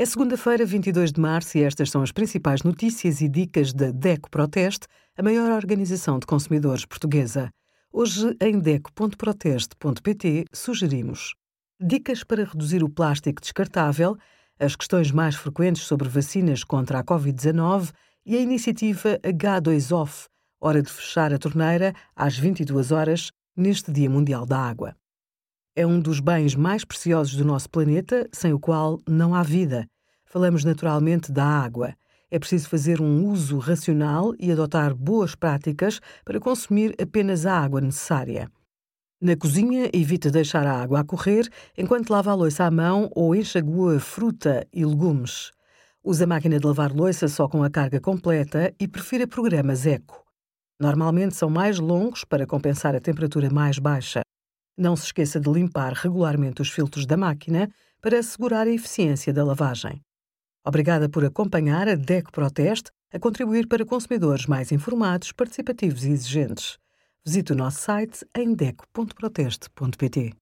É segunda-feira, 22 de março, e estas são as principais notícias e dicas da DECO Proteste, a maior organização de consumidores portuguesa. Hoje, em DECO.proteste.pt, sugerimos dicas para reduzir o plástico descartável, as questões mais frequentes sobre vacinas contra a Covid-19 e a iniciativa H2OFF, hora de fechar a torneira às 22 horas, neste Dia Mundial da Água. É um dos bens mais preciosos do nosso planeta, sem o qual não há vida. Falamos naturalmente da água. É preciso fazer um uso racional e adotar boas práticas para consumir apenas a água necessária. Na cozinha, evite deixar a água a correr enquanto lava a louça à mão ou enxagua fruta e legumes. Use a máquina de lavar louça só com a carga completa e prefira programas eco. Normalmente são mais longos para compensar a temperatura mais baixa. Não se esqueça de limpar regularmente os filtros da máquina para assegurar a eficiência da lavagem. Obrigada por acompanhar a DECO Proteste a contribuir para consumidores mais informados, participativos e exigentes. Visite o nosso site em deco.proteste.pt.